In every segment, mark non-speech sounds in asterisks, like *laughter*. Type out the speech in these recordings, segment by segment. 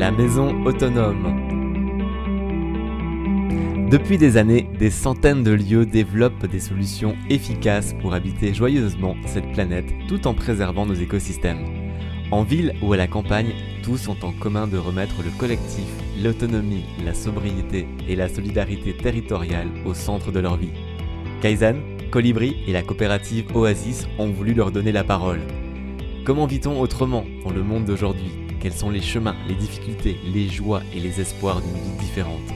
la maison autonome. Depuis des années, des centaines de lieux développent des solutions efficaces pour habiter joyeusement cette planète tout en préservant nos écosystèmes. En ville ou à la campagne, tous ont en commun de remettre le collectif, l'autonomie, la sobriété et la solidarité territoriale au centre de leur vie. Kaizen, Colibri et la coopérative Oasis ont voulu leur donner la parole. Comment vit-on autrement dans le monde d'aujourd'hui? Quels sont les chemins, les difficultés, les joies et les espoirs d'une vie différente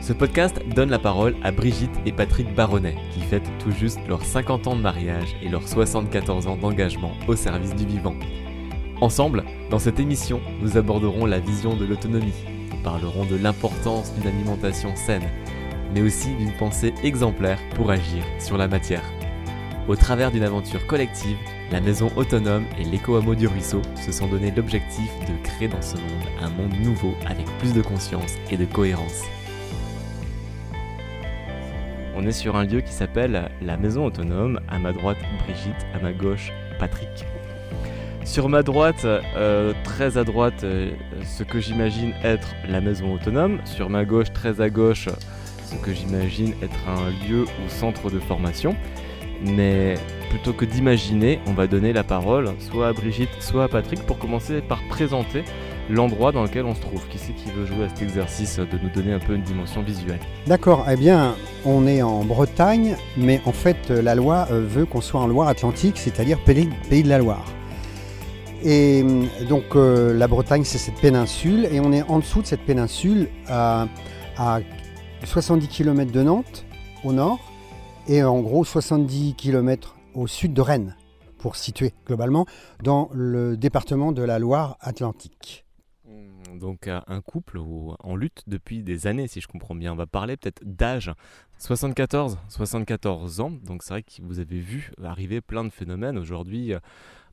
Ce podcast donne la parole à Brigitte et Patrick Baronnet, qui fêtent tout juste leurs 50 ans de mariage et leurs 74 ans d'engagement au service du vivant. Ensemble, dans cette émission, nous aborderons la vision de l'autonomie. Parlerons de l'importance d'une alimentation saine, mais aussi d'une pensée exemplaire pour agir sur la matière. Au travers d'une aventure collective, la maison autonome et l'éco-hameau du ruisseau se sont donné l'objectif de créer dans ce monde un monde nouveau avec plus de conscience et de cohérence. On est sur un lieu qui s'appelle la maison autonome, à ma droite Brigitte, à ma gauche Patrick. Sur ma droite, euh, très à droite, euh, ce que j'imagine être la maison autonome. Sur ma gauche, très à gauche, ce que j'imagine être un lieu ou centre de formation. Mais plutôt que d'imaginer, on va donner la parole soit à Brigitte, soit à Patrick pour commencer par présenter l'endroit dans lequel on se trouve. Qui c'est qui veut jouer à cet exercice de nous donner un peu une dimension visuelle? D'accord, eh bien, on est en Bretagne, mais en fait, la loi euh, veut qu'on soit en Loire-Atlantique, c'est-à-dire pays, de la Loire. Et donc, euh, la Bretagne, c'est cette péninsule, et on est en dessous de cette péninsule à 70 km de Nantes, au nord, et en gros 70 km au sud de Rennes, pour situer globalement dans le département de la Loire-Atlantique. Donc un couple en lutte depuis des années, si je comprends bien. On va parler peut-être d'âge. 74, 74 ans. Donc c'est vrai que vous avez vu arriver plein de phénomènes. Aujourd'hui,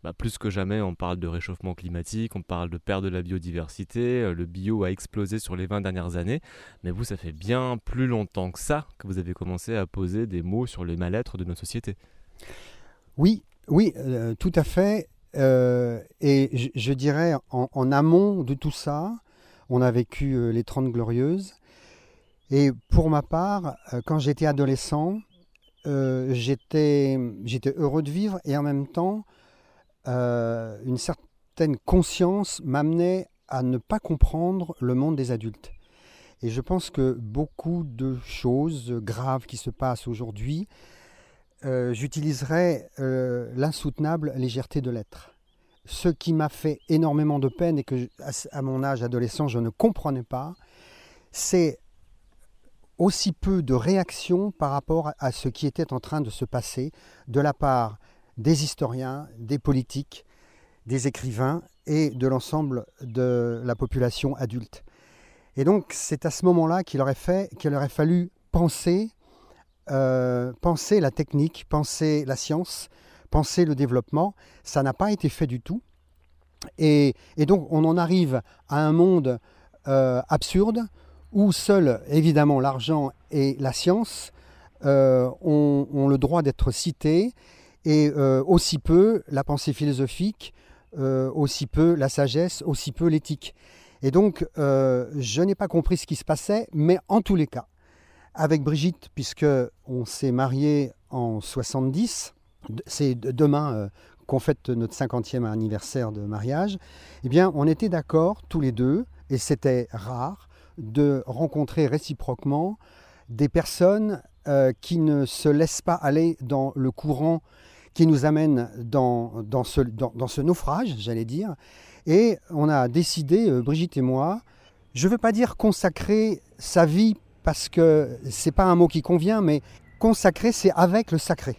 bah, plus que jamais, on parle de réchauffement climatique, on parle de perte de la biodiversité. euh, Le bio a explosé sur les 20 dernières années. Mais vous, ça fait bien plus longtemps que ça que vous avez commencé à poser des mots sur les mal-être de nos sociétés. Oui, oui, euh, tout à fait. Euh, et je, dirais, en, amont de tout ça, on a vécu les 30 glorieuses. Et pour ma part, quand j'étais adolescent, j'étais heureux de vivre et en même temps, euh, une certaine conscience m'amenait à ne pas comprendre le monde des adultes. Et je pense que beaucoup de choses graves qui se passent aujourd'hui, euh, j'utiliserais euh, l'insoutenable légèreté de l'être. Ce qui m'a fait énormément de peine et que, à mon âge adolescent, je ne comprenais pas, c'est aussi peu de réaction par rapport à ce qui était en train de se passer de la part des historiens, des politiques, des écrivains et de l'ensemble de la population adulte. Et donc, c'est à ce moment-là qu'il aurait, aurait fallu penser, euh, penser la technique, penser la science, penser le développement. Ça n'a pas été fait du tout. Et, donc, on en arrive à un monde euh, absurde où seul, évidemment, l'argent et la science euh, ont le droit d'être cités, et euh, aussi peu la pensée philosophique, euh, aussi peu la sagesse, aussi peu l'éthique. Et donc, euh, je n'ai pas compris ce qui se passait, mais en tous les cas, avec Brigitte, puisque on s'est marié en 70, d- c'est demain qu'on fête notre 50e anniversaire de mariage, eh bien, on était d'accord tous les deux, et c'était rare, de rencontrer réciproquement des personnes euh, qui ne se laissent pas aller dans le courant qui nous amène dans, ce, naufrage, j'allais dire. Et on a décidé, euh, Brigitte et moi, je ne veux pas dire consacrer sa vie parce que c'est pas un mot qui convient, mais consacrer, c'est avec le sacré.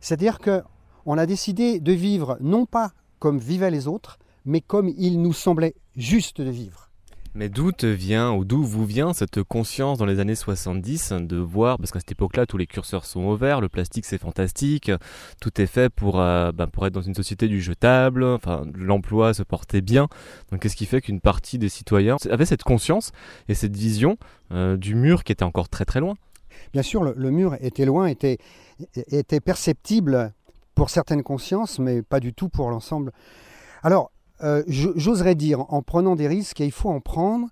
C'est-à-dire que on a décidé de vivre non pas comme vivaient les autres, mais comme il nous semblait juste de vivre. Mais d'où te vient, ou d'où vous vient cette conscience dans les années 70 de voir, parce qu'à cette époque-là, tous les curseurs sont au vert, le plastique c'est fantastique, tout est fait pour, euh, ben, pour être dans une société du jetable, enfin, l'emploi se portait bien. Donc qu'est-ce qui fait qu'une partie des citoyens avait cette conscience et cette vision euh, du mur qui était encore très très loin? Bien sûr, le, le mur était loin, était, était perceptible pour certaines consciences, mais pas du tout pour l'ensemble. Alors, j'oserais dire, en prenant des risques, et il faut en prendre,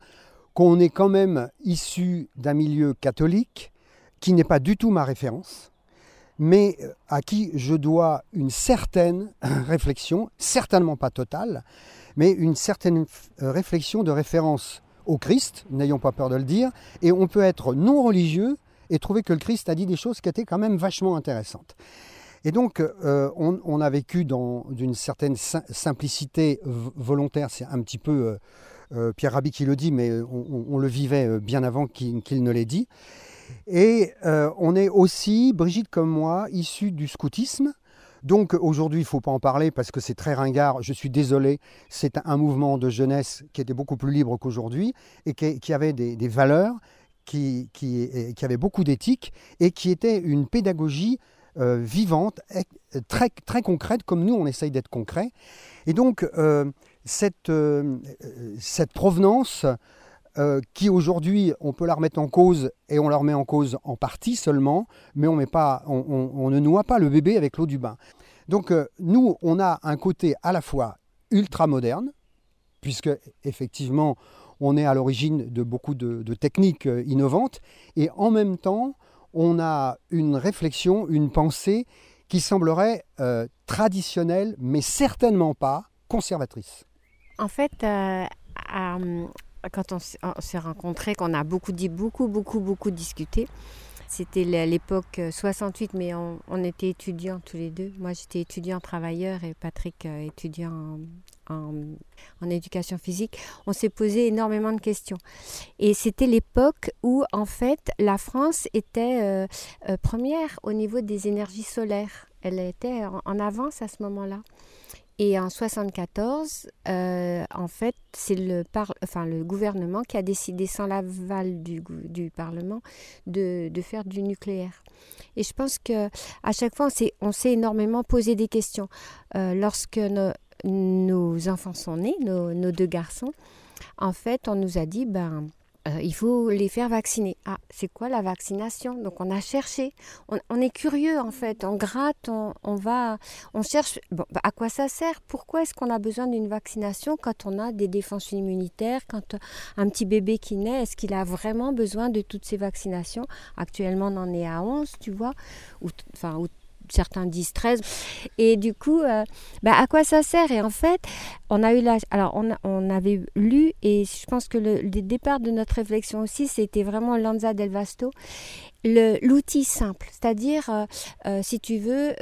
qu'on est quand même issu d'un milieu catholique qui n'est pas du tout ma référence, mais à qui je dois une certaine *laughs* réflexion, certainement pas totale, mais une certaine réflexion de référence au Christ, n'ayons pas peur de le dire, et on peut être non religieux et trouver que le Christ a dit des choses qui étaient quand même vachement intéressantes. Et donc, euh, on, a vécu dans d'une certaine simplicité volontaire, c'est un petit peu euh, euh, Pierre Rabhi qui le dit, mais on, le vivait bien avant qu'il ne l'ait dit. Et on est aussi, Brigitte comme moi, issus du scoutisme, donc aujourd'hui, il ne faut pas en parler parce que c'est très ringard. Je suis désolé, c'est un mouvement de jeunesse qui était beaucoup plus libre qu'aujourd'hui et qui, avait des, valeurs, qui, avait beaucoup d'éthique et qui était une pédagogie euh, vivante, très, très concrète, comme nous on essaye d'être concret. Et donc euh, cette, euh, cette provenance qui aujourd'hui, on peut la remettre en cause et on la remet en cause en partie seulement, mais on, ne noie pas le bébé avec l'eau du bain. Donc nous, on a un côté à la fois ultra moderne, puisque effectivement, on est à l'origine de beaucoup de, techniques innovantes, et en même temps, on a une réflexion, une pensée qui semblerait euh, traditionnelle, mais certainement pas conservatrice. En fait, euh, quand on s'est rencontrés, qu'on a beaucoup dit, beaucoup, beaucoup, beaucoup discuté, c'était l'époque 68, euh, mais on, était étudiants tous les deux. Moi, j'étais étudiant travailleur et Patrick étudiant en, éducation physique, on s'est posé énormément de questions. Et c'était l'époque où, en fait, la France était euh, euh, première au niveau des énergies solaires. Elle était en, avance à ce moment-là. Et en 74, euh, en fait, c'est le, enfin, le gouvernement qui a décidé, sans l'aval du, du Parlement, de, de, faire du nucléaire. Et je pense que à chaque fois, on s'est énormément posé des questions. lorsque nos, nos enfants sont nés, nos, deux garçons, en fait, on nous a dit, ben, euh, il faut les faire vacciner. Ah, c'est quoi la vaccination? Donc on a cherché, on, est curieux en fait, on gratte, on, va, on cherche. Bon, bah, à quoi ça sert? Pourquoi est-ce qu'on a besoin d'une vaccination quand on a des défenses immunitaires? Quand un petit bébé qui naît, est-ce qu'il a vraiment besoin de toutes ces vaccinations? Actuellement, on en est à 11, tu vois, enfin, certains disent 13. Et du coup, euh, bah, à quoi ça sert? Et en fait, on a eu la... Alors, on, on avait lu, et je pense que le, départ de notre réflexion aussi, c'était vraiment Lanza del Vasto, l'outil simple. C'est-à-dire, euh, euh, si tu veux,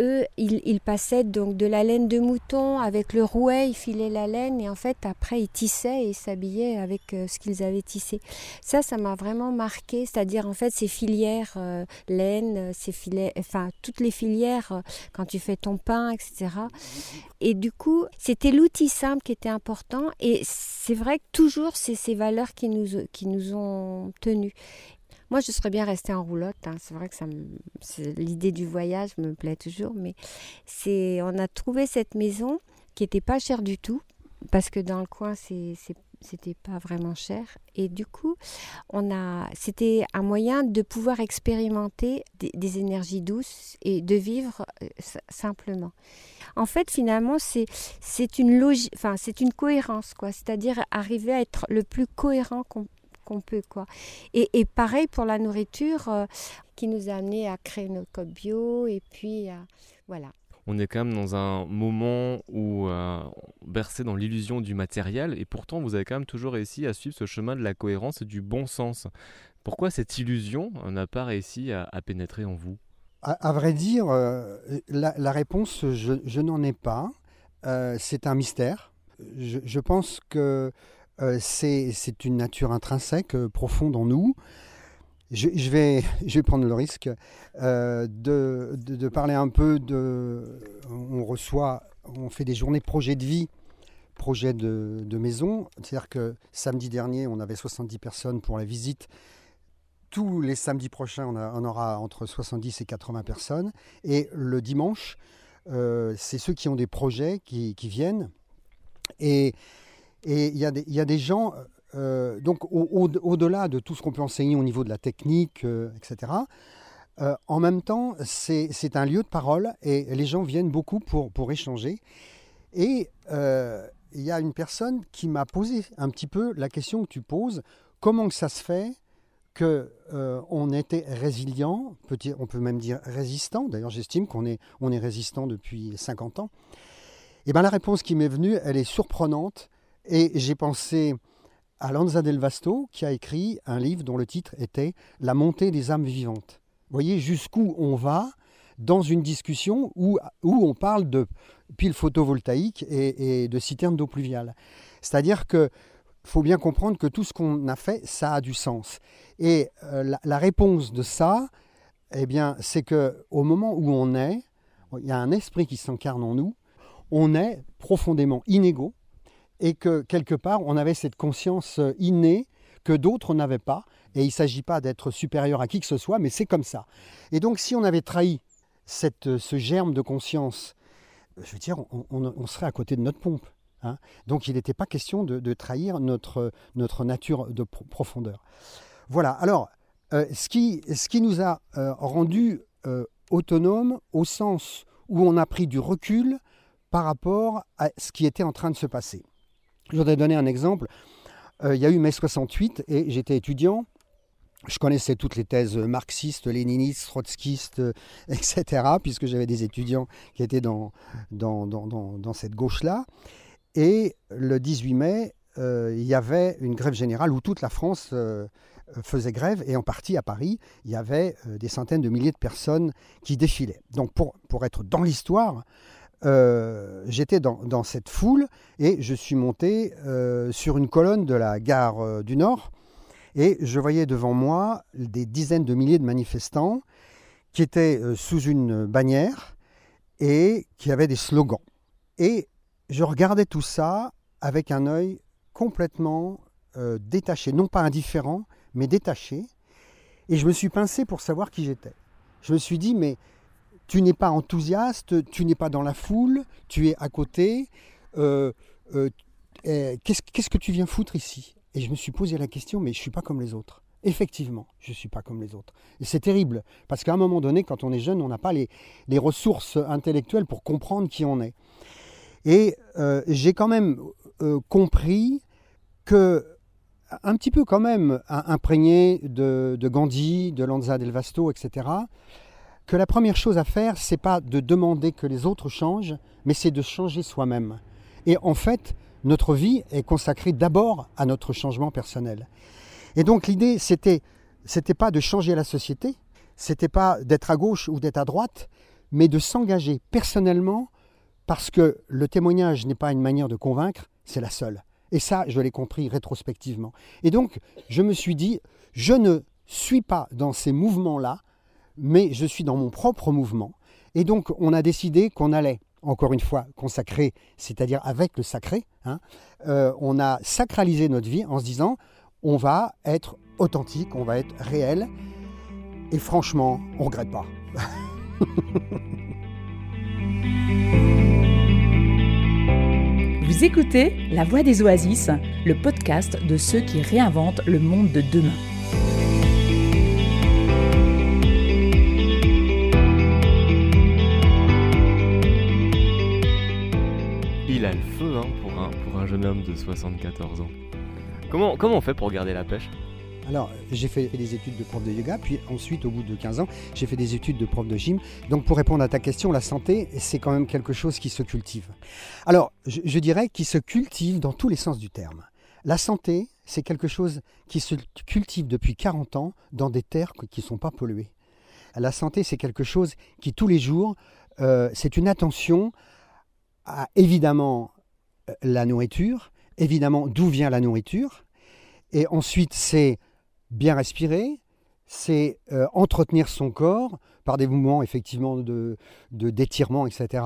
eux, ils, passaient donc de la laine de mouton avec le rouet, ils filaient la laine et en fait après ils tissaient et s'habillaient avec euh, ce qu'ils avaient tissé. Ça, ça m'a vraiment marqué, c'est-à-dire en fait ces filières euh, laine, ces filets, enfin toutes les filières euh, quand tu fais ton pain, etc. Et du coup, c'était l'outil simple qui était important et c'est vrai que toujours c'est ces valeurs qui nous, qui nous ont tenus. Moi, je serais bien restée en roulotte. Hein. C'est vrai que l'idée du voyage me plaît toujours, mais on a trouvé cette maison qui n'était pas chère du tout, parce que dans le coin, c'est, c'était pas vraiment cher. Et du coup, on a, c'était un moyen de pouvoir expérimenter des, énergies douces et de vivre euh, simplement. En fait, finalement, c'est, c'est une logique, enfin, c'est une cohérence, quoi. C'est-à-dire arriver à être le plus cohérent qu'on peut. Quoi. Et, et, pareil pour la nourriture euh, qui nous a amené à créer nos codes bio et puis voilà. On est quand même dans un moment où euh, bercé dans l'illusion du matériel et pourtant vous avez quand même toujours réussi à suivre ce chemin de la cohérence et du bon sens. Pourquoi cette illusion n'a pas réussi à, pénétrer en vous? À, vrai dire, euh, la, réponse, je, je n'en ai pas. c'est un mystère. Je, je pense que euh, c'est une nature intrinsèque, euh, profonde en nous. Je, *laughs* vais, prendre le risque euh, de, parler un peu de... On reçoit, on fait des journées projet de vie, projet de, maison. C'est-à-dire que samedi dernier, on avait 70 personnes pour la visite. Tous les samedis prochains, on, on aura entre 70 et 80 personnes. Et le dimanche, c'est ceux qui ont des projets qui, qui viennent. Et et il y, a des, gens, euh, donc au-delà de tout ce qu'on peut enseigner au niveau de la technique, euh, etc., euh, en même temps, c'est un lieu de parole et les gens viennent beaucoup pour, échanger. Et il y a une personne qui m'a posé un petit peu la question que tu poses, comment que ça se fait que on était résilient, on peut même dire résistant, d'ailleurs j'estime qu'on est, est résistant depuis 50 ans. Et bien la réponse qui m'est venue, elle est surprenante, et j'ai pensé à Lanza del Vasto, qui a écrit un livre dont le titre était La montée des âmes vivantes. Vous voyez jusqu'où on va dans une discussion où, où on parle de piles photovoltaïques et, de citernes d'eau pluviale. C'est-à-dire que faut bien comprendre que tout ce qu'on a fait, ça a du sens. Et euh, la, réponse de ça, eh bien, c'est que au moment où on est, il y a un esprit qui s'incarne en nous. On est profondément inégaux et que quelque part, on avait cette conscience euh, innée que d'autres n'avaient pas. Et il ne s'agit pas d'être supérieur à qui que ce soit, mais c'est comme ça. Et donc, si on avait trahi euh, ce germe de conscience, je veux dire, on, serait à côté de notre pompe. Hein. Donc, il n'était pas question de, trahir notre, notre nature de profondeur. Voilà. Alors, euh, ce, qui, ce qui nous a rendu autonomes au sens où on a pris du recul par rapport à ce qui était en train de se passer. Je voudrais donner un exemple. Euh, il y a eu mai 68 et j'étais étudiant. Je connaissais toutes les thèses marxistes, léninistes, trotskistes, euh, *laughs* etc., puisque j'avais des étudiants qui étaient dans, dans, dans, dans cette gauche-là. Et le 18 mai, euh, il y avait une grève générale où toute la France faisait grève, et en partie à Paris, il y avait des centaines de milliers de personnes qui défilaient. Donc pour, pour être dans l'histoire, euh, j'étais dans, cette foule et je suis monté euh, sur une colonne de la gare euh, du Nord et je voyais devant moi des dizaines de milliers de manifestants qui étaient sous une bannière et qui avaient des slogans. Et je regardais tout ça avec un œil complètement détaché, non pas indifférent, mais détaché. Et je me suis pincé pour savoir qui j'étais. Je me suis dit, mais tu n'es pas enthousiaste, tu n'es pas dans la foule, tu es à côté. Euh, euh, eh, qu'est-ce que tu viens foutre ici? Et je me suis posé la question, mais je ne suis pas comme les autres. Effectivement, je ne suis pas comme les autres. Et c'est terrible, parce qu'à un moment donné, quand on est jeune, on n'a pas les, ressources intellectuelles pour comprendre qui on est. Et euh, j'ai quand même compris que, un petit peu quand même imprégné de, de Gandhi, de Lanza del Vasto, etc., que la première chose à faire, c'est pas de demander que les autres changent, mais c'est de changer soi-même. Et en fait, notre vie est consacrée d'abord à notre changement personnel. Et donc l'idée, c'était, c'était pas de changer la société, c'était pas d'être à gauche ou d'être à droite, mais de s'engager personnellement parce que le témoignage n'est pas une manière de convaincre, c'est la seule. Et ça, je l'ai compris rétrospectivement. Et donc, je me suis dit, je ne suis pas dans ces mouvements-là mais je suis dans mon propre mouvement. Et donc, on a décidé qu'on allait, encore une fois, consacrer, c'est-à-dire avec le sacré. Hein, euh, on a sacralisé notre vie en se disant, on va être authentique, on va être réel. Et franchement, on ne regrette pas. *laughs* Vous écoutez La Voix des Oasis, le podcast de ceux qui réinventent le monde de demain. Jeune homme de 74 ans. Comment, on fait pour garder la pêche? Alors, j'ai fait des études de prof de yoga, puis ensuite, au bout de 15 ans, j'ai fait des études de prof de gym. Donc, pour répondre à ta question, la santé, c'est quand même quelque chose qui se cultive. Alors, je, dirais qu'il se cultive dans tous les sens du terme. La santé, c'est quelque chose qui se cultive depuis 40 ans dans des terres qui ne sont pas polluées. La santé, c'est quelque chose qui, tous les jours, euh, c'est une attention à, évidemment, la nourriture, évidemment d'où vient la nourriture, et ensuite c'est bien respirer, c'est euh, entretenir son corps par des mouvements effectivement de, d'étirement, etc.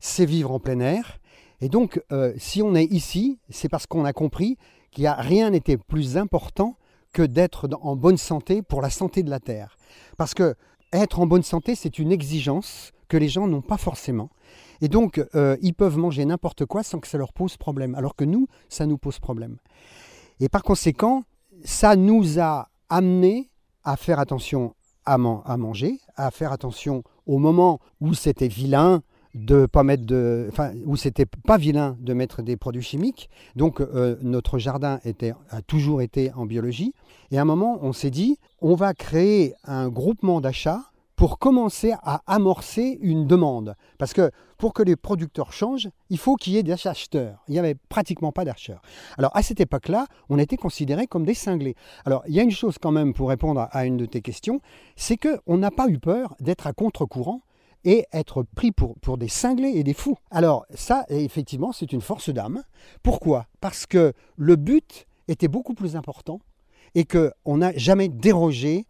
C'est vivre en plein air. Et donc, euh, si on est ici, c'est parce qu'on a compris qu'il n'y a rien n'était plus important que d'être en bonne santé pour la santé de la Terre. Parce que être en bonne santé, c'est une exigence que les gens n'ont pas forcément. Et donc, euh, ils peuvent manger n'importe quoi sans que ça leur pose problème, alors que nous, ça nous pose problème. Et par conséquent, ça nous a amené à faire attention à, manger, à faire attention au moment où c'était vilain de pas mettre de, enfin, où c'était pas vilain de mettre des produits chimiques. Donc euh, notre jardin a toujours été en biologie. Et à un moment, on s'est dit, on va créer un groupement d'achat pour commencer à amorcer une demande. Parce que pour que les producteurs changent, il faut qu'il y ait des acheteurs. Il n'y avait pratiquement pas d'acheteurs. Alors à cette époque-là, on était considérés comme des cinglés. Alors il y a une chose quand même pour répondre à une de tes questions, c'est qu'on n'a pas eu peur d'être à contre-courant et être pris pour, pour des cinglés et des fous. Alors ça, effectivement, c'est une force d'âme. Pourquoi? Parce que le but était beaucoup plus important et qu'on n'a jamais dérogé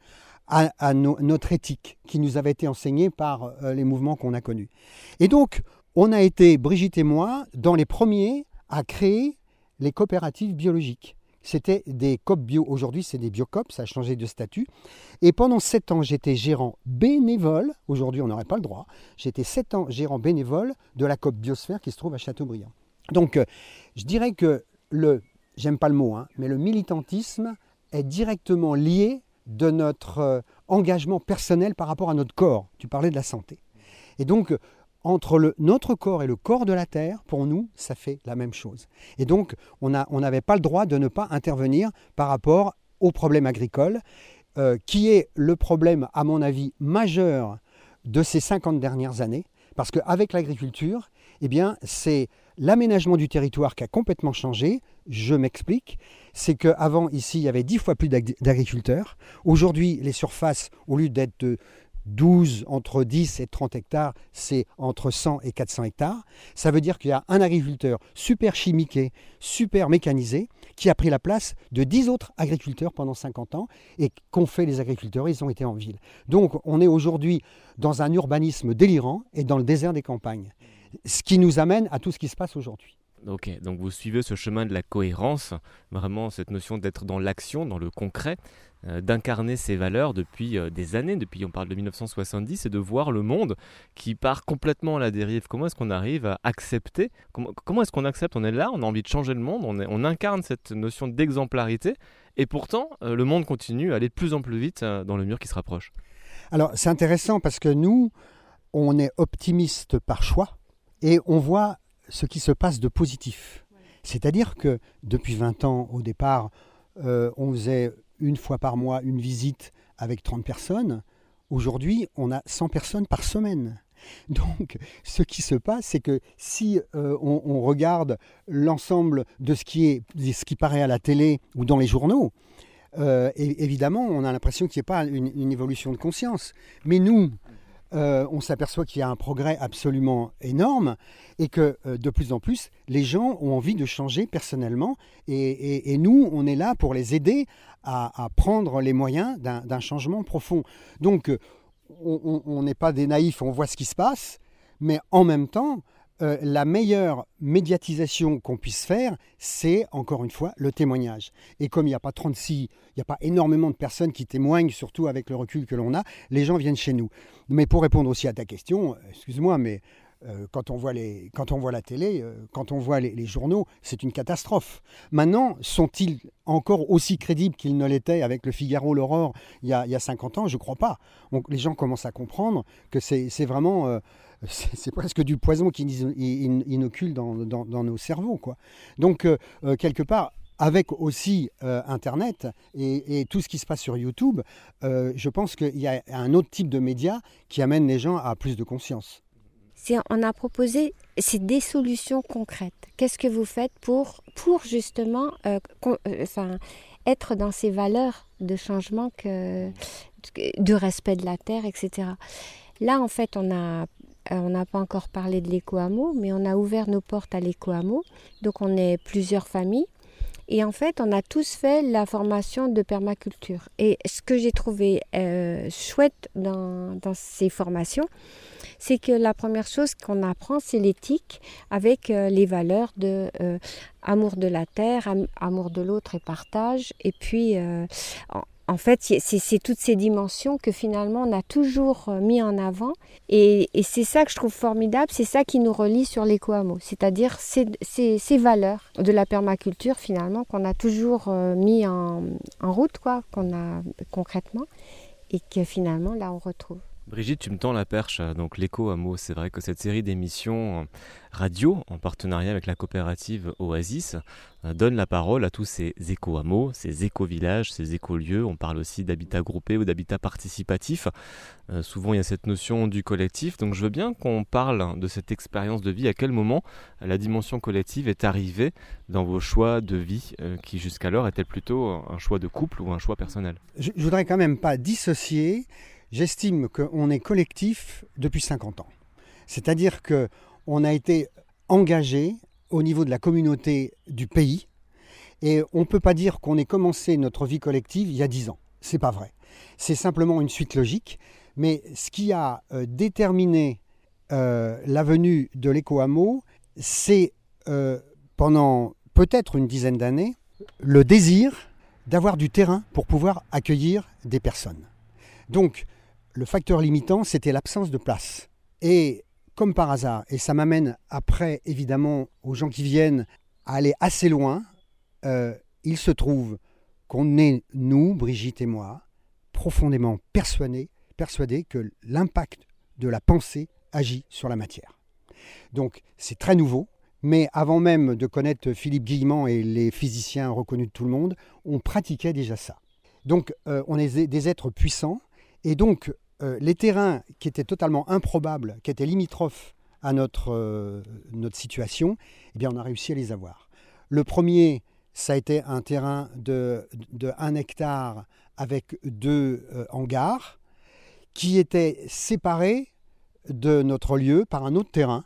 à, notre éthique qui nous avait été enseignée par euh, les mouvements qu'on a connus. Et donc, on a été, Brigitte et moi, dans les premiers à créer les coopératives biologiques. C'était des COP bio. Aujourd'hui, c'est des biocop, ça a changé de statut. Et pendant sept ans, j'étais gérant bénévole. Aujourd'hui, on n'aurait pas le droit. J'étais sept ans gérant bénévole de la COP Biosphère qui se trouve à Châteaubriand. Donc, euh, je dirais que le, j'aime pas le mot, hein, mais le militantisme est directement lié de notre euh, engagement personnel par rapport à notre corps. Tu parlais de la santé. Et donc, entre le, notre corps et le corps de la Terre, pour nous, ça fait la même chose. Et donc, on n'avait pas le droit de ne pas intervenir par rapport au problème agricole, euh, qui est le problème, à mon avis, majeur de ces 50 dernières années. Parce qu'avec l'agriculture, eh bien, c'est l'aménagement du territoire qui a complètement changé. Je m'explique. C'est qu'avant, ici, il y avait 10 fois plus d'agriculteurs. Aujourd'hui, les surfaces, au lieu d'être de 12, entre 10 et 30 hectares, c'est entre 100 et 400 hectares. Ça veut dire qu'il y a un agriculteur super chimiqué, super mécanisé, qui a pris la place de 10 autres agriculteurs pendant 50 ans. Et qu'ont fait les agriculteurs Ils ont été en ville. Donc on est aujourd'hui dans un urbanisme délirant et dans le désert des campagnes. Ce qui nous amène à tout ce qui se passe aujourd'hui. Ok, donc vous suivez ce chemin de la cohérence, vraiment cette notion d'être dans l'action, dans le concret, euh, d'incarner ces valeurs depuis euh, des années, depuis on parle de 1970, et de voir le monde qui part complètement à la dérive. Comment est-ce qu'on arrive à accepter Comment, est-ce qu'on accepte? On est là, on a envie de changer le monde, on, on incarne cette notion d'exemplarité, et pourtant euh, le monde continue à aller de plus en plus vite dans le mur qui se rapproche. Alors c'est intéressant parce que nous, on est optimiste par choix, et on voit ce qui se passe de positif. C'est-à-dire que depuis 20 ans, au départ, euh, on faisait une fois par mois une visite avec 30 personnes. Aujourd'hui, on a 100 personnes par semaine. *laughs* Donc, ce qui se passe, c'est que si euh, on, regarde l'ensemble de ce qui, est, ce qui paraît à la télé ou dans les journaux, euh, évidemment, on a l'impression qu'il n'y a pas une, évolution de conscience. Mais nous, euh, on s'aperçoit qu'il y a un progrès absolument énorme et que euh, de plus en plus, les gens ont envie de changer personnellement. Et, nous, on est là pour les aider à, prendre les moyens d'un changement profond. Donc, euh, on n'est pas des naïfs, on voit ce qui se passe, mais en même temps, euh, la meilleure médiatisation qu'on puisse faire, c'est encore une fois le témoignage. Et comme il n'y a pas 36, il n'y a pas énormément de personnes qui témoignent, surtout avec le recul que l'on a, les gens viennent chez nous. Mais pour répondre aussi à ta question, euh, excuse-moi, mais euh, quand, on voit les, quand on voit la télé, quand on voit les, journaux, c'est une catastrophe. Maintenant, sont-ils encore aussi crédibles qu'ils ne l'étaient avec le Figaro, l'Aurore, il, y a 50 ans? Je ne crois pas. Donc les gens commencent à comprendre que c'est vraiment c'est presque du poison qui inocule dans, nos cerveaux. Quoi. Donc, euh, euh, quelque part, avec aussi euh, Internet et, tout ce qui se passe sur YouTube, je pense qu'il y a un autre type de média qui amène les gens à plus de conscience. on a proposé, des solutions concrètes. Qu'est-ce que vous faites pour, pour justement être dans ces valeurs de changement, que, de respect de la terre, etc. Là, en fait, on a euh, on n'a pas encore parlé de l'éco-hameau, mais on a ouvert nos portes à l'éco-hameau. Donc on est plusieurs familles. Et en fait, on a tous fait la formation de permaculture. Et ce que j'ai trouvé euh, chouette dans, ces formations, c'est que la première chose qu'on apprend, c'est l'éthique avec euh, les valeurs de amour de la terre, amour de l'autre et partage. Et puis, fait, c'est toutes ces dimensions que finalement on a toujours euh, mis en avant. Et, c'est ça que je trouve formidable, c'est ça qui nous relie sur l'éco-hameau, c'est-à-dire ces, valeurs de la permaculture finalement qu'on a toujours euh, mis en, route, quoi, qu'on a concrètement, et que finalement là on retrouve. Brigitte, tu me tends la perche, donc l'écho à. C'est vrai que cette série d'émissions euh, radio, en partenariat avec la coopérative Oasis, euh, donne la parole à tous ces éco-hameaux, ces éco-villages, ces éco-lieux. On parle aussi d'habitat groupé ou d'habitat participatif. Euh, souvent, il y a cette notion du collectif. Donc, je veux bien qu'on parle de cette expérience de vie. À quel moment la dimension collective est arrivée dans vos choix de vie, qui jusqu'alors étaient plutôt un choix de couple ou un choix personnel? Je ne voudrais quand même pas dissocier J'estime qu'on est collectif depuis 50 ans. C'est-à-dire qu'on a été engagé au niveau de la communauté du pays et on ne peut pas dire qu'on ait commencé notre vie collective il y a 10 ans. C'est pas vrai. C'est simplement une suite logique. Mais ce qui a euh, déterminé euh, la venue de l'éco-hameau, c'est euh, pendant peut-être une dizaine d'années le désir d'avoir du terrain pour pouvoir accueillir des personnes. Donc, le facteur limitant, c'était l'absence de place. Et comme par hasard, et ça m'amène après évidemment aux gens qui viennent à aller assez loin, euh, il se trouve qu'on est, nous, Brigitte et moi, profondément persuadés, que l'impact de la pensée agit sur la matière. Donc c'est très nouveau, mais avant même de connaître Philippe Guillemant et les physiciens reconnus de tout le monde, on pratiquait déjà ça. Donc euh, on est des êtres puissants, et donc euh, les terrains qui étaient totalement improbables, qui étaient limitrophes à notre, euh, situation, eh bien, on a réussi à les avoir. Le premier, ça a été un terrain de, de 1 hectare avec deux euh, hangars qui étaient séparés de notre lieu par un autre terrain.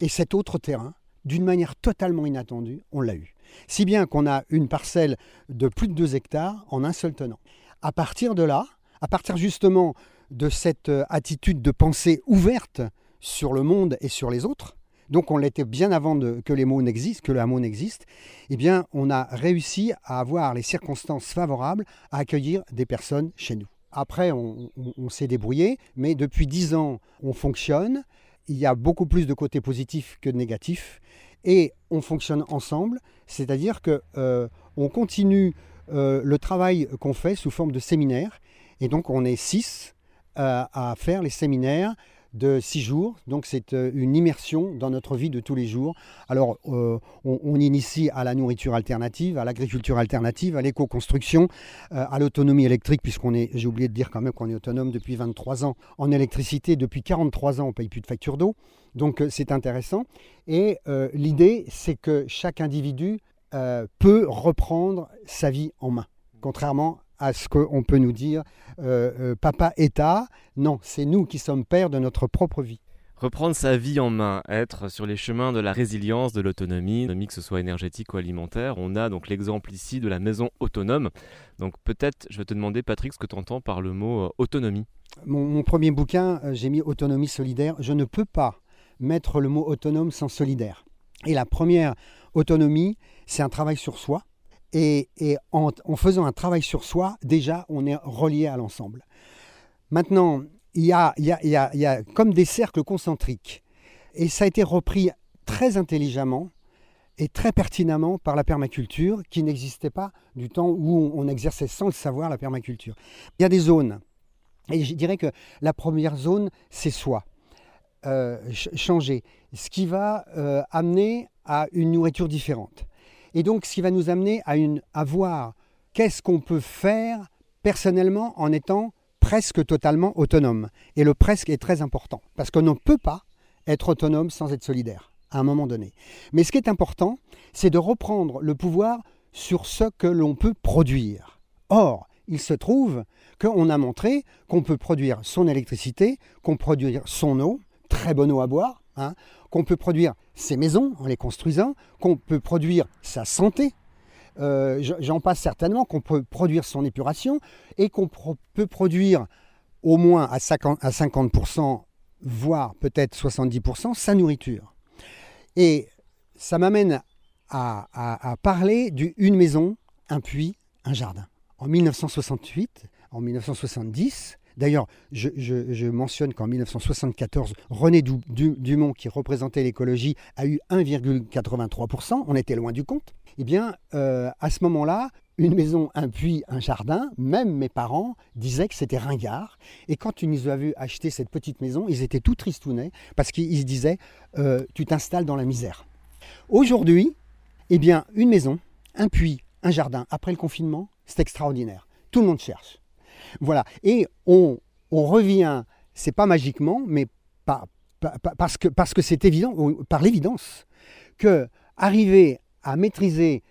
Et cet autre terrain, d'une manière totalement inattendue, on l'a eu. Si bien qu'on a une parcelle de plus de 2 hectares en un seul tenant. À partir de là, à partir justement de cette euh, attitude de pensée ouverte sur le monde et sur les autres, donc on l'était bien avant que les mots n'existent, que le hameau n'existe, eh bien on a réussi à avoir les circonstances favorables à accueillir des personnes chez nous. Après, on, s'est débrouillé, mais depuis dix ans, on fonctionne. Il y a beaucoup plus de côtés positifs que de négatifs, et on fonctionne ensemble, c'est-à-dire que euh, on continue euh, le travail qu'on fait sous forme de séminaire, et donc on est six à faire les séminaires de six jours. Donc c'est euh, une immersion dans notre vie de tous les jours. Alors euh, on, initie à la nourriture alternative, à l'agriculture alternative, à l'éco-construction, à l'autonomie électrique, puisqu'on est, j'ai oublié de dire quand même qu'on est autonome depuis 23 ans en électricité, depuis 43 ans on ne paye plus de facture d'eau. Donc c'est intéressant. Et l'idée c'est que chaque individu peut reprendre sa vie en main, contrairement à ce qu'on peut nous dire euh, euh, papa État. Non, c'est nous qui sommes pères de notre propre vie. Reprendre sa vie en main, être sur les chemins de la résilience, de l'autonomie, que ce soit énergétique ou alimentaire. On a donc l'exemple ici de la maison autonome. Donc peut-être, je vais te demander, Patrick, ce que tu entends par le mot euh, autonomie. Mon, premier bouquin, j'ai mis autonomie solidaire. Je ne peux pas mettre le mot autonome sans solidaire. Et la première autonomie, c'est un travail sur soi. Et, en, faisant un travail sur soi, déjà, on est relié à l'ensemble. Maintenant, il y, a, comme des cercles concentriques. Et ça a été repris très intelligemment et très pertinemment par la permaculture, qui n'existait pas du temps où on exerçait sans le savoir la permaculture. Il y a des zones. Et je dirais que la première zone, c'est soi. Euh, changer. Ce qui va euh, amener à une nourriture différente. Et donc, ce qui va nous amener à, voir qu'est-ce qu'on peut faire personnellement en étant presque totalement autonome. Et le presque est très important, parce qu'on ne peut pas être autonome sans être solidaire, à un moment donné. Mais ce qui est important, c'est de reprendre le pouvoir sur ce que l'on peut produire. Or, il se trouve qu'on a montré qu'on peut produire son électricité, qu'on peut produire son eau, très bonne eau à boire, hein, qu'on peut produire ses maisons en les construisant, qu'on peut produire sa santé, euh, j'en passe certainement, qu'on peut produire son épuration et qu'on peut produire au moins à 50%, voire peut-être 70% sa nourriture. Et ça m'amène à, à parler d'une maison, un puits, un jardin. En 1968, en 1970, D'ailleurs, je, mentionne qu'en 1974, René Dumont, qui représentait l'écologie, a eu 1,83%. On était loin du compte. Eh bien, euh, à ce moment-là, une maison, un puits, un jardin, même mes parents disaient que c'était ringard. Et quand ils nous vu acheter cette petite maison, ils étaient tout tristounets parce qu'ils se disaient euh, Tu t'installes dans la misère. Aujourd'hui, eh bien, une maison, un puits, un jardin, après le confinement, c'est extraordinaire. Tout le monde cherche. Voilà. Et on, on revient, c'est pas magiquement, mais par- par- par- parce que parce que c'est évident, par l'évidence, que arriver à maîtriser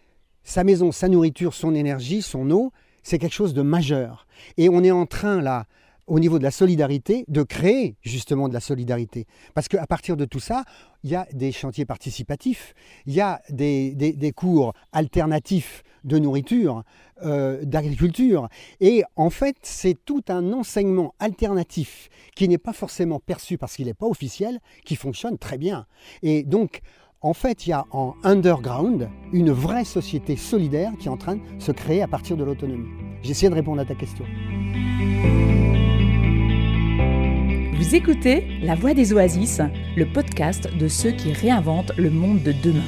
sa maison, sa nourriture, son énergie, son eau, c'est quelque chose de majeur. Et on est en train là, au niveau de la solidarité, de créer justement de la solidarité. Parce qu'à partir de tout ça, il y a des chantiers participatifs, il y a des, des- cours alternatifs de nourriture, euh, d'agriculture. Et en fait, c'est tout un enseignement alternatif qui n'est pas forcément perçu parce qu'il n'est pas officiel, qui fonctionne très bien. Et donc, en fait, il y a en underground une vraie société solidaire qui est en train de se créer à partir de l'autonomie. J'essaie de répondre à ta question. Vous écoutez La Voix des Oasis, le podcast de ceux qui réinventent le monde de demain.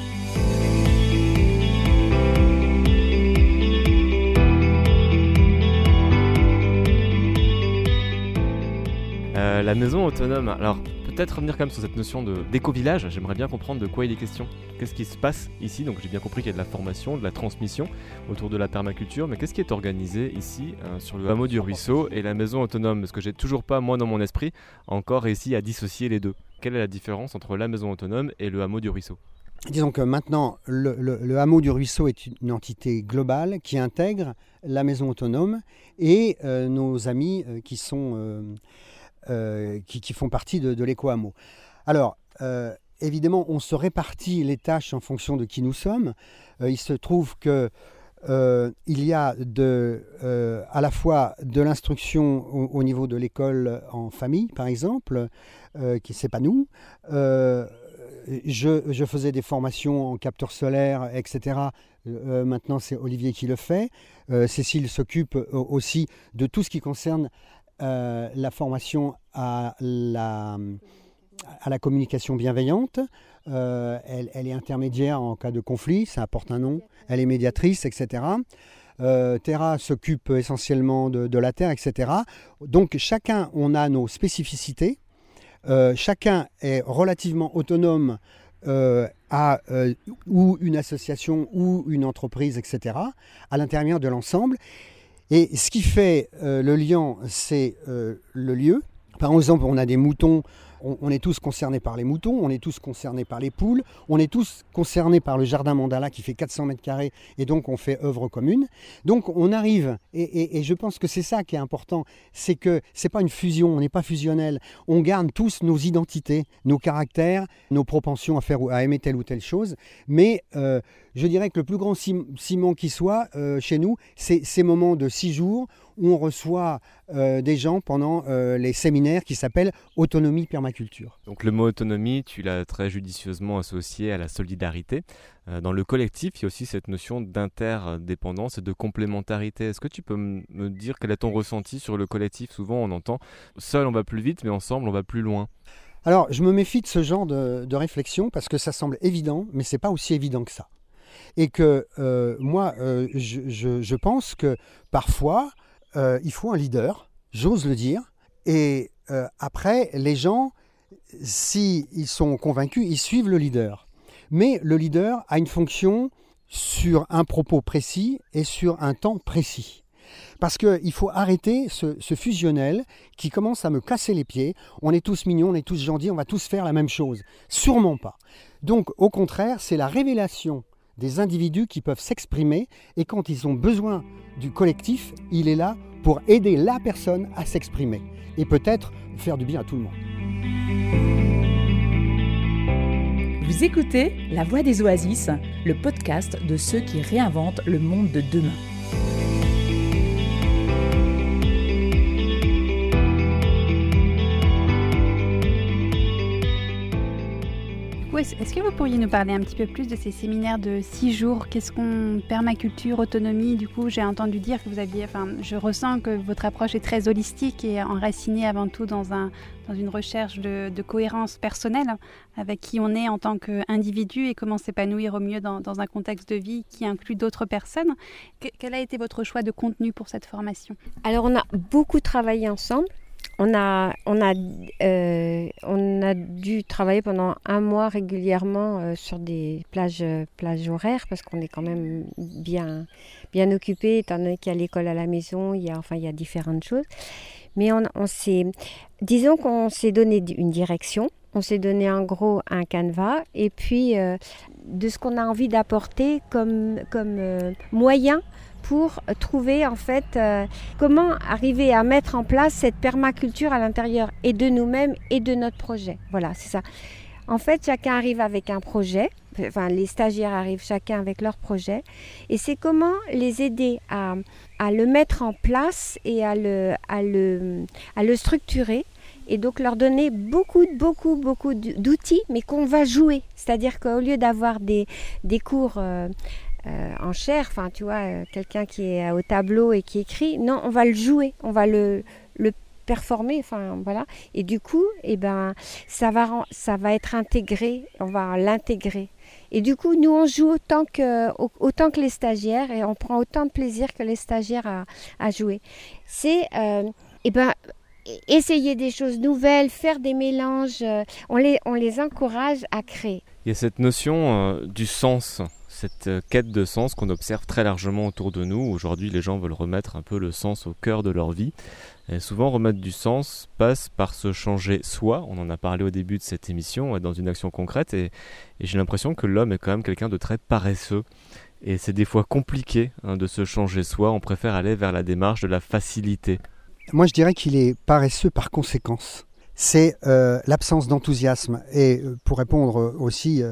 Euh, la maison autonome, alors peut-être revenir quand même sur cette notion d'éco-village, j'aimerais bien comprendre de quoi il est question. Qu'est-ce qui se passe ici? Donc j'ai bien compris qu'il y a de la formation, de la transmission autour de la permaculture, mais qu'est-ce qui est organisé ici euh, sur le hameau du ruisseau et la maison autonome? Parce que j'ai toujours pas, moi dans mon esprit, encore réussi à dissocier les deux. Quelle est la différence entre la maison autonome et le hameau du ruisseau? Disons que maintenant, le, hameau du ruisseau est une entité globale qui intègre la maison autonome et euh, nos amis euh, qui, sont, qui, qui font partie de, de l'éco-hameau. Alors, euh, évidemment, on se répartit les tâches en fonction de qui nous sommes. Euh, il se trouve que euh, il y a euh, à la fois de l'instruction au, au niveau de l'école en famille, par exemple, euh, qui c'est pas nous. Euh, je, je faisais des formations en capteur solaire, etc. Euh, maintenant, c'est Olivier qui le fait. Euh, Cécile s'occupe euh, aussi de tout ce qui concerne euh, la formation à la, communication bienveillante. Euh, elle, est intermédiaire en cas de conflit, ça apporte un nom. Elle est médiatrice, etc. Euh, Terra s'occupe essentiellement de, la terre, etc. Donc chacun, on a nos spécificités. Chacun est relativement autonome à ou une association ou une entreprise, etc., à l'intérieur de l'ensemble. Et ce qui fait euh, le lien, c'est euh, le lieu. Par exemple, on a des moutons, on, est tous concernés par les moutons, on est tous concernés par les poules, on est tous concernés par le jardin mandala qui fait 400 mètres carrés et donc on fait œuvre commune. Donc on arrive, et, je pense que c'est ça qui est important, c'est que c'est pas une fusion, on n'est pas fusionnel, on garde tous nos identités, nos caractères, nos propensions à faire à aimer telle ou telle chose, mais euh, je dirais que le plus grand cim- ciment qui soit euh, chez nous, c'est ces moments de six jours où on reçoit euh, des gens pendant euh, les séminaires qui s'appellent Autonomie Permaculture. Donc le mot autonomie, tu l'as très judicieusement associé à la solidarité. Dans le collectif, il y a aussi cette notion d'interdépendance et de complémentarité. Est-ce que tu peux me dire quel est ton ressenti sur le collectif? Souvent on entend seul on va plus vite, mais ensemble on va plus loin. Alors, je me méfie de ce genre de, de réflexion parce que ça semble évident, mais c'est pas aussi évident que ça. Et que euh, moi, euh, je, pense que parfois, euh, il faut un leader, j'ose le dire, et après, les gens, s'ils sont convaincus, ils suivent le leader. Mais le leader a une fonction sur un propos précis et sur un temps précis. Parce qu'il faut arrêter ce fusionnel qui commence à me casser les pieds. On est tous mignons, on est tous gentils, on va tous faire la même chose. Sûrement pas. Donc au contraire, c'est la révélation des individus qui peuvent s'exprimer et quand ils ont besoin du collectif, il est là pour aider la personne à s'exprimer et peut-être faire du bien à tout le monde. Vous écoutez La Voix des Oasis, le podcast de ceux qui réinventent le monde de demain. Où est-ce que vous pourriez nous parler un petit peu plus de ces séminaires de six jours? Qu'est-ce qu'on permaculture, autonomie? Du coup, j'ai entendu dire que vous aviez, enfin, je ressens que votre approche est très holistique et enracinée avant tout dans, un, dans une recherche de, cohérence personnelle avec qui on est en tant qu'individu et comment s'épanouir au mieux dans, un contexte de vie qui inclut d'autres personnes. quel a été votre choix de contenu pour cette formation? Alors, on a beaucoup travaillé ensemble on a, on, a, euh, on a dû travailler pendant un mois régulièrement euh, sur des plages, plages horaires parce qu'on est quand même bien, bien occupé, étant donné qu'il y a l'école à la maison, il y a, enfin, il y a différentes choses. Mais on, s'est, disons qu'on s'est donné une direction, on s'est donné en gros un canevas et puis euh, de ce qu'on a envie d'apporter comme, comme moyen pour trouver en fait euh, comment arriver à mettre en place cette permaculture à l'intérieur et de nous-mêmes et de notre projet. Voilà, c'est ça. En fait, chacun arrive avec un projet, enfin les stagiaires arrivent chacun avec leur projet, et c'est comment les aider à, à, le mettre en place et à le, à le, à le structurer et donc leur donner beaucoup, beaucoup, beaucoup d'outils, mais qu'on va jouer. C'est-à-dire qu'au lieu d'avoir des, des cours euh, euh, en chair, enfin tu vois, euh, quelqu'un qui est au tableau et qui écrit, non, on va le jouer, on va le, le performer, enfin voilà. Et du coup, eh ben, ça va, ça va être intégré, on va l'intégrer. Et du coup, nous, on joue autant que, autant que les stagiaires et on prend autant de plaisir que les stagiaires à, à jouer. C'est, euh, eh ben, essayer des choses nouvelles, faire des mélanges, on, les, on les encourage à créer. Il y a cette notion du sens cette euh, quête de sens qu'on observe très largement autour de nous. Aujourd'hui, les gens veulent remettre un peu le sens au cœur de leur vie. Et souvent, remettre du sens passe par se changer soi. On en a parlé au début de cette émission, dans une action concrète. Et, j'ai l'impression que l'homme est quand même quelqu'un de très paresseux. Et c'est des fois compliqué hein, de se changer soi. On préfère aller vers la démarche de la facilité. Moi, je dirais qu'il est paresseux par conséquence. C'est euh, l'absence d'enthousiasme. Et euh, pour répondre aussi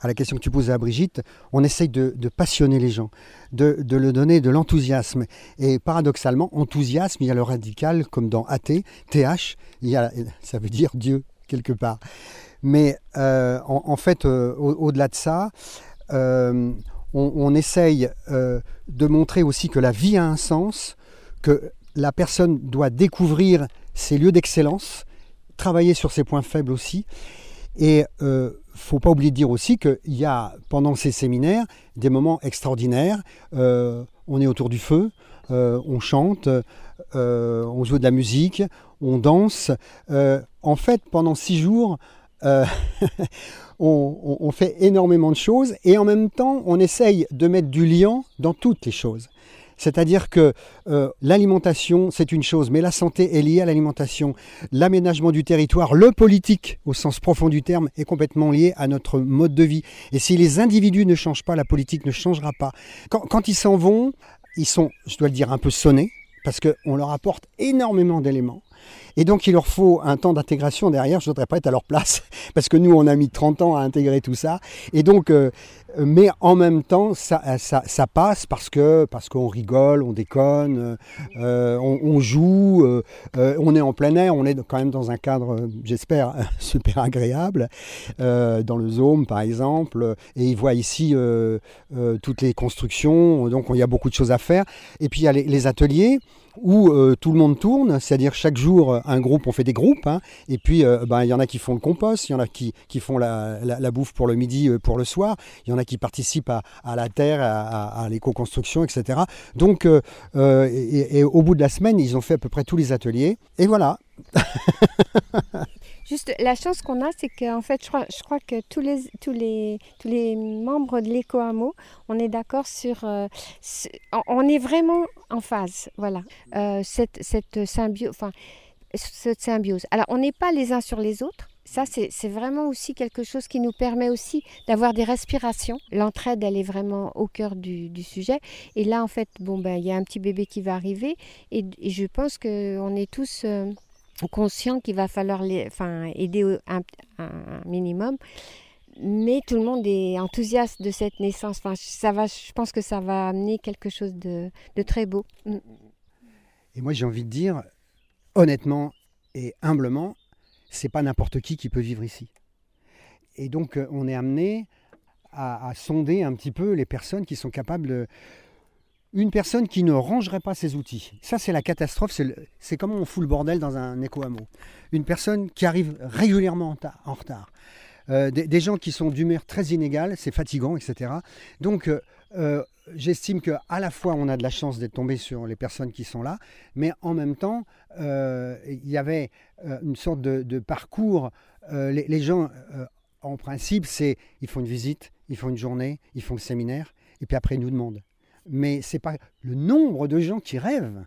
à la question que tu posais à Brigitte, on essaye de, passionner les gens, de, de le donner de l'enthousiasme. Et paradoxalement, enthousiasme, il y a le radical, comme dans athée, TH, ça veut dire Dieu, quelque part. Mais euh, en, fait, euh, au-delà de ça, euh, on, essaye de montrer aussi que la vie a un sens, que la personne doit découvrir ses lieux d'excellence, travailler sur ses points faibles aussi. Et faut pas oublier de dire aussi qu'il y a pendant ces séminaires des moments extraordinaires. Euh, on est autour du feu, euh, on chante, euh, on joue de la musique, on danse. en fait, pendant six jours, *laughs* on, on, fait énormément de choses et en même temps, on essaye de mettre du lien dans toutes les choses. C'est-à-dire que euh, l'alimentation, c'est une chose, mais la santé est liée à l'alimentation. L'aménagement du territoire, le politique, au sens profond du terme, est complètement lié à notre mode de vie. Et si les individus ne changent pas, la politique ne changera pas. Quand, ils s'en vont, ils sont, je dois le dire, un peu sonnés, parce qu'on leur apporte énormément d'éléments. Et donc, il leur faut un temps d'intégration derrière. Je ne voudrais pas être à leur place, *laughs* parce que nous, on a mis 30 ans à intégrer tout ça. Et donc, euh, mais en même temps, ça, ça, ça passe parce que parce qu'on rigole, on déconne, euh, on, joue, euh, on est en plein air, on est quand même dans un cadre, j'espère, *laughs* super agréable, dans le Zoom par exemple. Et ils voient ici toutes les constructions, donc il y a beaucoup de choses à faire. Et puis il y a les ateliers où euh, tout le monde tourne, c'est-à-dire chaque jour euh, un groupe, on fait des groupes, hein, et puis euh, ben, il y en a qui font le compost, il y en a qui, qui font la, la, bouffe pour le midi, pour le soir, il y en a qui participent à, la terre, à, l'éco-construction, etc. Donc, et, et, au bout de la semaine, ils ont fait à peu près tous les ateliers, et voilà. *laughs* Juste, la chance qu'on a, c'est qu'en fait, je crois, que tous les, membres de l'éco-hameau, on est d'accord sur... Euh, on est vraiment en phase, voilà. Euh, cette symbiose. Alors, on n'est pas les uns sur les autres. Ça, c'est vraiment aussi quelque chose qui nous permet aussi d'avoir des respirations. L'entraide, elle est vraiment au cœur du, sujet. Et là, en fait, bon, ben, il y a un petit bébé qui va arriver. Et, je pense qu'on est tous... Euh, conscient qu'il va falloir enfin, aider un, minimum. Mais tout le monde est enthousiaste de cette naissance. Enfin, ça va, je pense que ça va amener quelque chose de, de très beau. Mm. Et moi, j'ai envie de dire, honnêtement et humblement, c'est pas n'importe qui qui peut vivre ici. et donc euh, on est amené à, sonder un petit peu les personnes qui sont capables de... Une personne qui ne rangerait pas ses outils, ça c'est la catastrophe, c'est comment on fout le bordel dans un éco-hameau. Une personne qui arrive régulièrement en, ta- en retard. Euh, des, gens qui sont d'humeur très inégale, c'est fatigant, etc. Donc euh, euh, j'estime qu'à la fois on a de la chance d'être tombé sur les personnes qui sont là, mais en même temps euh, il y avait euh, une sorte de, parcours. Les, gens, en principe, c'est ils font une visite, ils font une journée, ils font le séminaire, et puis après ils nous demandent. Mais c'est pas le nombre de gens qui rêvent,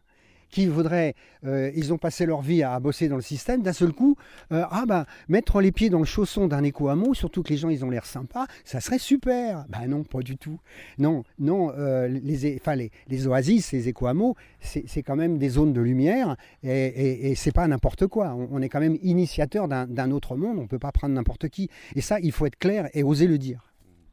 qui voudraient, euh, ils ont passé leur vie à, bosser dans le système, d'un seul coup, euh, ah ben mettre les pieds dans le chausson d'un éco-hameau, surtout que les gens ils ont l'air sympas, ça serait super. Ben non, pas du tout. Non, non, euh, les, enfin, les, les oasis, les éco-hameaux, c'est quand même des zones de lumière et, et, et c'est pas n'importe quoi. On, est quand même initiateur d'un d'un autre monde, on peut pas prendre n'importe qui. Et ça, il faut être clair et oser le dire.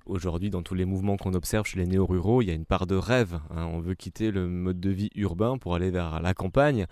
Aujourd'hui, dans tous les mouvements qu'on observe chez les néo-ruraux, il y a une part de rêve. hein. On veut quitter le mode de vie urbain pour aller vers la campagne,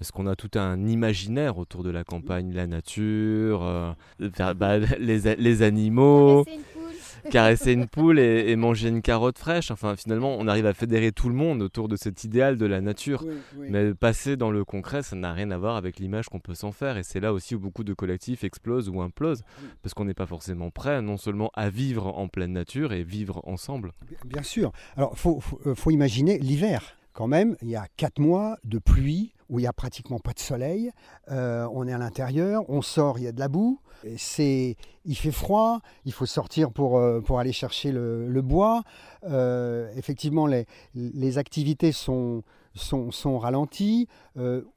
parce qu'on a tout un imaginaire autour de la campagne, la nature, euh, faire- bah, *laughs* les, animaux, *laughs* caresser une poule et, et manger une carotte fraîche. Enfin, finalement, on arrive à fédérer tout le monde autour de cet idéal de la nature. Mais passer dans le concret, ça n'a rien à voir avec l'image qu'on peut s'en faire. Et c'est là aussi où beaucoup de collectifs explosent ou implosent. Parce qu'on n'est pas forcément prêt, non seulement à vivre en pleine nature et vivre ensemble. Bien sûr. Alors, il faut, faut, euh, faut imaginer l'hiver. Quand même, il y a quatre mois de pluie où il n'y a pratiquement pas de soleil. Euh, on est à l'intérieur, on sort, il y a de la boue. C'est, il fait froid, il faut sortir pour, euh, pour aller chercher le, bois. Euh, effectivement, les, les activités sont, sont, sont ralenties.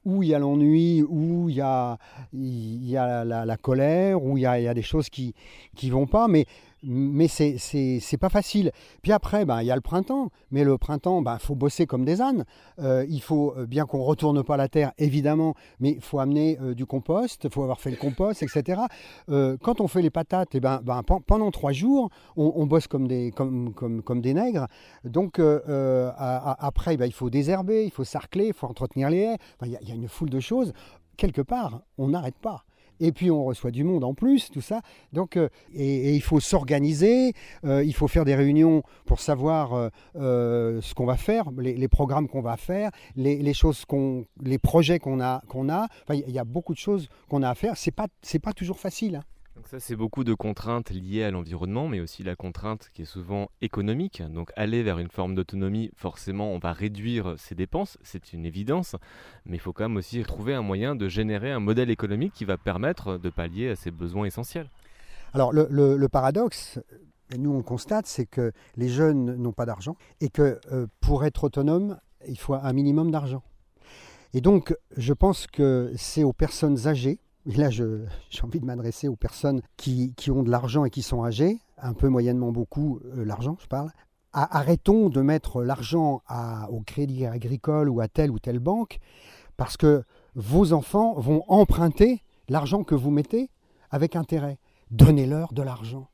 Où il y a l'ennui, où il y a, il y a la colère, où il y a, il y a des choses qui ne vont pas. Mais, mais c'est c'est- c'est pas facile. Puis après, ben, il y a le printemps. Mais le printemps, il faut bosser comme des ânes. Euh, il faut, euh, bien qu'on ne retourne pas la terre, évidemment, mais il faut amener euh, du compost, il faut avoir fait le compost, etc. Quand on fait les patates, eh ben, ben, pen- pendant trois jours, on, bosse comme des, comme, comme, comme des nègres. Donc à- à- après, ben, il faut désherber, il faut sarcler, il faut entretenir les haies. Il y, y a une foule de choses. Quelque part, on n'arrête pas. Et puis on reçoit du monde en plus, tout ça. Donc, euh, et, il faut s'organiser, euh, il faut faire des réunions pour savoir euh, ce qu'on va faire, les, programmes qu'on va faire, les, choses qu'on, les projets qu'on a, qu'on a. Il y a beaucoup de choses qu'on a à faire. C'est pas, c'est pas toujours facile. hein. Ça, c'est beaucoup de contraintes liées à l'environnement, mais aussi la contrainte qui est souvent économique. Donc aller vers une forme d'autonomie, forcément, on va réduire ses dépenses, c'est une évidence, mais il faut quand même aussi trouver un moyen de générer un modèle économique qui va permettre de pallier à ses besoins essentiels. Alors le, paradoxe, nous on constate, c'est que les jeunes n'ont pas d'argent et que euh, pour être autonome, il faut un minimum d'argent. Et donc je pense que c'est aux personnes âgées, et là j'ai envie de m'adresser aux personnes qui, ont de l'argent et qui sont âgées, un peu moyennement beaucoup euh, l'argent je parle, arrêtons de mettre l'argent au crédit agricole ou à telle ou telle banque, parce que vos enfants vont emprunter l'argent que vous mettez avec intérêt donnez-leur de l'argent.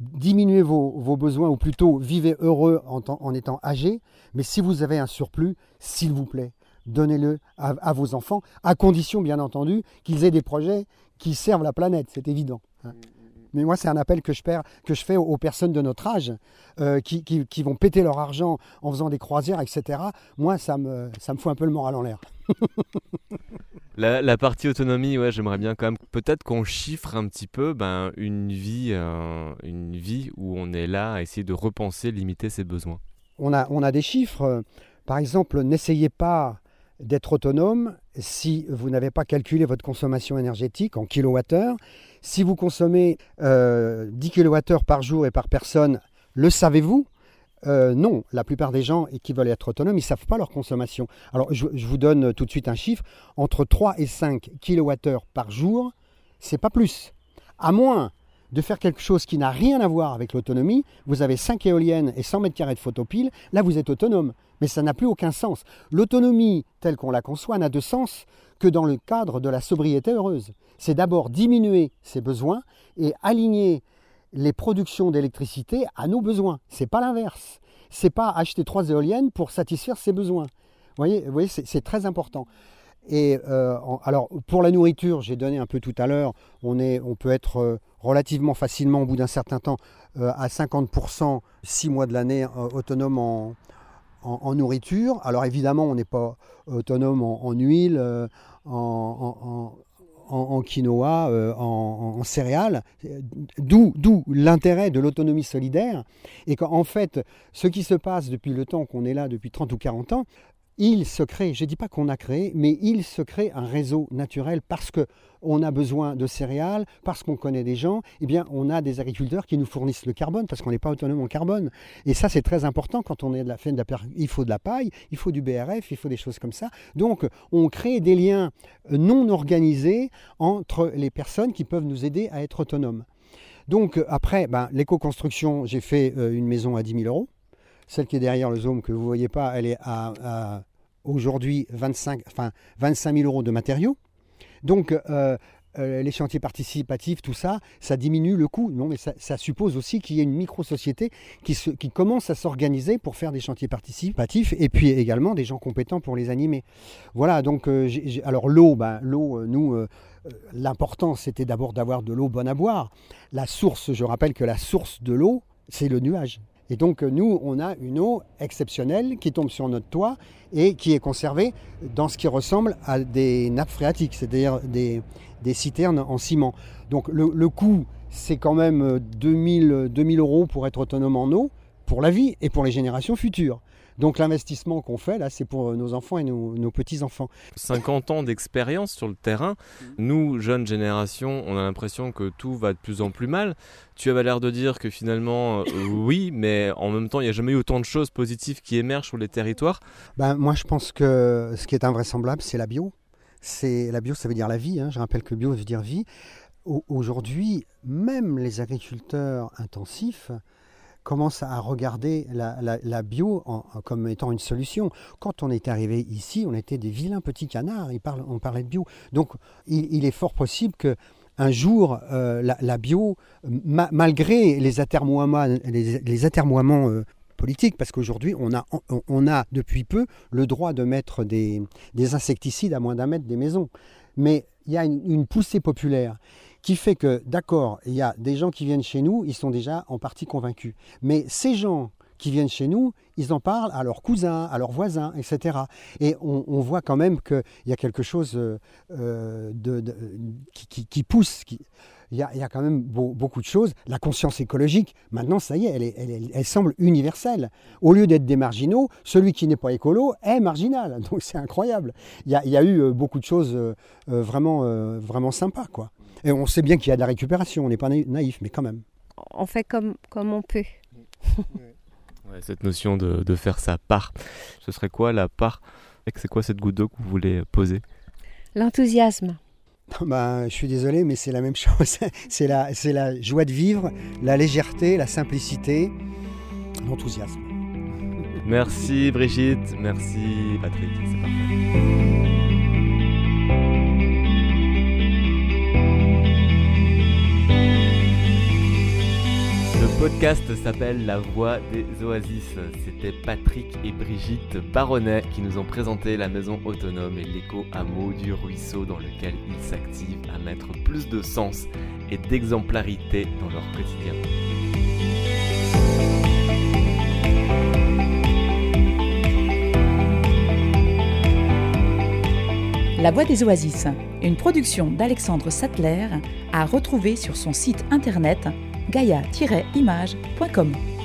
Diminuez vos, besoins, ou plutôt vivez heureux en, en étant âgé, mais si vous avez un surplus, s'il vous plaît, donnez-le à, à vos enfants, à condition bien entendu qu'ils aient des projets qui servent la planète, c'est évident. hein. Mais moi, c'est un appel que je, perds- que je fais aux, aux personnes de notre âge euh, qui, qui- qui vont péter leur argent en faisant des croisières, etc. Moi, ça me, ça me fout un peu le moral en l'air. *laughs* La, la partie autonomie, ouais, j'aimerais bien quand même peut-être qu'on chiffre un petit peu ben, une, vie, euh, une vie où on est là à essayer de repenser, limiter ses besoins. on a, on a des chiffres. Par exemple, n'essayez pas d'être autonome si vous n'avez pas calculé votre consommation énergétique en kilowattheures. Si vous consommez euh, 10 kilowattheures par jour et par personne, le savez-vous? Euh, Non, la plupart des gens qui veulent être autonomes, ils ne savent pas leur consommation. Alors, je, vous donne tout de suite un chiffre. Entre 3 et 5 kilowattheures par jour, c'est pas plus. À moins de faire quelque chose qui n'a rien à voir avec l'autonomie, vous avez 5 éoliennes et 100 mètres carrés de photopile, là vous êtes autonome. Mais ça n'a plus aucun sens. L'autonomie telle qu'on la conçoit n'a de sens que dans le cadre de la sobriété heureuse. C'est d'abord diminuer ses besoins et aligner les productions d'électricité à nos besoins. C'est pas l'inverse. C'est pas acheter trois éoliennes pour satisfaire ses besoins. Vous voyez, vous voyez c'est très important. Et euh, alors pour la nourriture, j'ai donné un peu tout à l'heure, on, on peut être euh, relativement facilement au bout d'un certain temps euh, à 50%, 6 mois de l'année, autonome en, en- nourriture. Alors évidemment, on n'est pas autonome en, huile, euh, en, quinoa, euh, en, en céréales. D'où d'où l'intérêt de l'autonomie solidaire. Et qu'en fait, ce qui se passe depuis le temps qu'on est là, depuis 30 ou 40 ans, il se crée, je ne dis pas qu'on a créé, mais il se crée un réseau naturel parce que on a besoin de céréales, parce qu'on connaît des gens, eh bien on a des agriculteurs qui nous fournissent le carbone parce qu'on n'est pas autonome en carbone. Et ça c'est très important quand on est de la fin de la il faut de la paille, il faut du BRF, il faut des choses comme ça. Donc on crée des liens non organisés entre les personnes qui peuvent nous aider à être autonomes. Donc après, ben, l'éco-construction, j'ai fait euh, une maison à 10 000 euros. Celle qui est derrière le zoom que vous ne voyez pas, elle est à, aujourd'hui 25, enfin, 25 000 euros de matériaux. Donc euh, euh, les chantiers participatifs, tout ça, ça diminue le coût. Non, mais ça, suppose aussi qu'il y ait une micro-société qui, qui commence à s'organiser pour faire des chantiers participatifs et puis également des gens compétents pour les animer. Voilà, donc euh, alors l'eau, ben, l'eau, nous, euh, l'important c'était d'abord d'avoir de l'eau bonne à boire. La source, je rappelle que la source de l'eau, c'est le nuage. Et donc euh, nous, on a une eau exceptionnelle qui tombe sur notre toit et qui est conservée dans ce qui ressemble à des nappes phréatiques, c'est-à-dire des, citernes en ciment. Donc le, coût, c'est quand même euh, 2000, 2000 euros pour être autonome en eau, pour la vie et pour les générations futures. Donc l'investissement qu'on fait là, c'est pour nos enfants et nos, nos petits-enfants. 50 ans d'expérience sur le terrain. Nous, jeunes générations, on a l'impression que tout va de plus en plus mal. Tu avais l'air de dire que finalement, euh, oui, mais en même temps, il n'y a jamais eu autant de choses positives qui émergent sur les territoires. Ben, moi, je pense que ce qui est invraisemblable, c'est la bio. C'est la bio, ça veut dire la vie. hein. Je rappelle que bio veut dire vie. Au- Aujourd'hui, même les agriculteurs intensifs commencent à regarder la, bio comme étant une solution. Quand on est arrivé ici, on était des vilains petits canards. On parlait de bio. Donc, il, est fort possible que un jour, euh, la, bio, ma- malgré les atermoiements, euh, politique, parce qu'aujourd'hui, on a, depuis peu le droit de mettre des, des insecticides à moins d'un mètre des maisons. Mais il y a une poussée populaire qui fait que, d'accord, il y a des gens qui viennent chez nous, ils sont déjà en partie convaincus. Mais ces gens qui viennent chez nous, ils en parlent à leurs cousins, à leurs voisins, etc. Et on, voit quand même qu'il y a quelque chose euh, euh, de, qui, pousse. il y, a, quand même beau- beaucoup de choses. La conscience écologique, maintenant, ça y est, elle, semble universelle. Au lieu d'être des marginaux, celui qui n'est pas écolo est marginal. *laughs* Donc c'est incroyable. Il y, a, eu euh, beaucoup de choses vraiment, vraiment sympas. Quoi. Et on sait bien qu'il y a de la récupération, on n'est pas naï- naïf, mais quand même. On fait comme, comme on peut. *laughs* Ouais, cette notion de, de faire sa part. Ce serait quoi la part? C'est quoi cette goutte d'eau que vous voulez poser? L'enthousiasme. *laughs* Ben, je suis désolé, mais c'est la même chose. *laughs* c'est la, c'est la joie de vivre, la légèreté, la simplicité, l'enthousiasme. Merci Brigitte, merci Patrick, c'est parfait. Podcast s'appelle La Voix des Oasis. C'était Patrick et Brigitte Baronnet qui nous ont présenté la maison autonome et l'éco-hameau du ruisseau dans lequel ils s'activent à mettre plus de sens et d'exemplarité dans leur quotidien. La Voix des Oasis, une production d'Alexandre Sattler, à retrouver sur son site internet gaia-image.com.